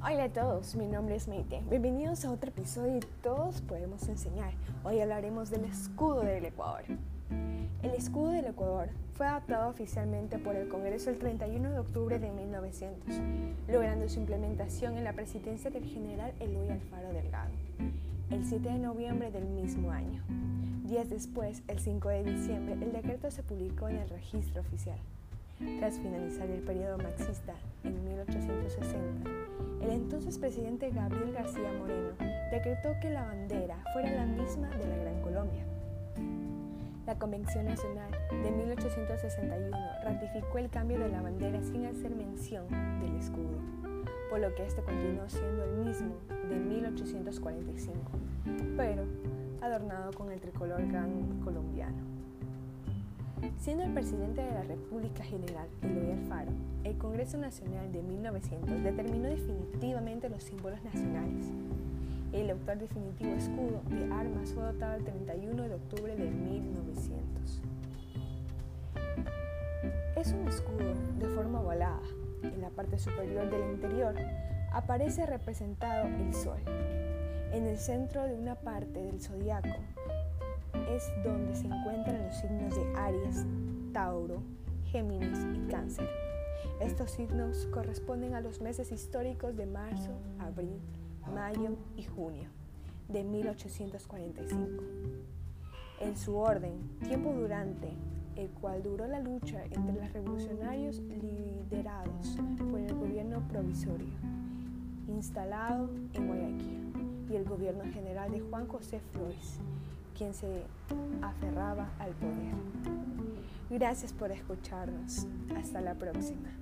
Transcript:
Hola a todos, mi nombre es Meite. Bienvenidos a otro episodio de Todos Podemos Enseñar. Hoy hablaremos del escudo del Ecuador. El escudo del Ecuador fue adoptado oficialmente por el Congreso el 31 de octubre de 1900, logrando su implementación en la presidencia del general Eloy Alfaro Delgado, el 7 de noviembre del mismo año. Días después, el 5 de diciembre, el decreto se publicó en el registro oficial. Tras finalizar el periodo marxista en 1860, el entonces presidente Gabriel García Moreno decretó que la bandera fuera la misma de la Gran Colombia. La Convención Nacional de 1861 ratificó el cambio de la bandera sin hacer mención del escudo, por lo que este continuó siendo el mismo de 1845, pero adornado con el tricolor gran colombiano. Siendo el presidente de la República General Eloy Alfaro, el Congreso Nacional de 1900 determinó definitivamente los símbolos nacionales. El autor definitivo escudo de armas fue dotado el 31 de octubre de 1900. Es un escudo de forma ovalada. En la parte superior del interior aparece representado el sol. En el centro de una parte del zodiaco es donde se encuentran los signos Aries, Tauro, Géminis y Cáncer. Estos signos corresponden a los meses históricos de marzo, abril, mayo y junio de 1845. En su orden, tiempo durante el cual duró la lucha entre los revolucionarios liderados por el gobierno provisorio instalado en Guayaquil y el gobierno general de Juan José Flores, quien se aferraba al poder. Gracias por escucharnos. Hasta la próxima.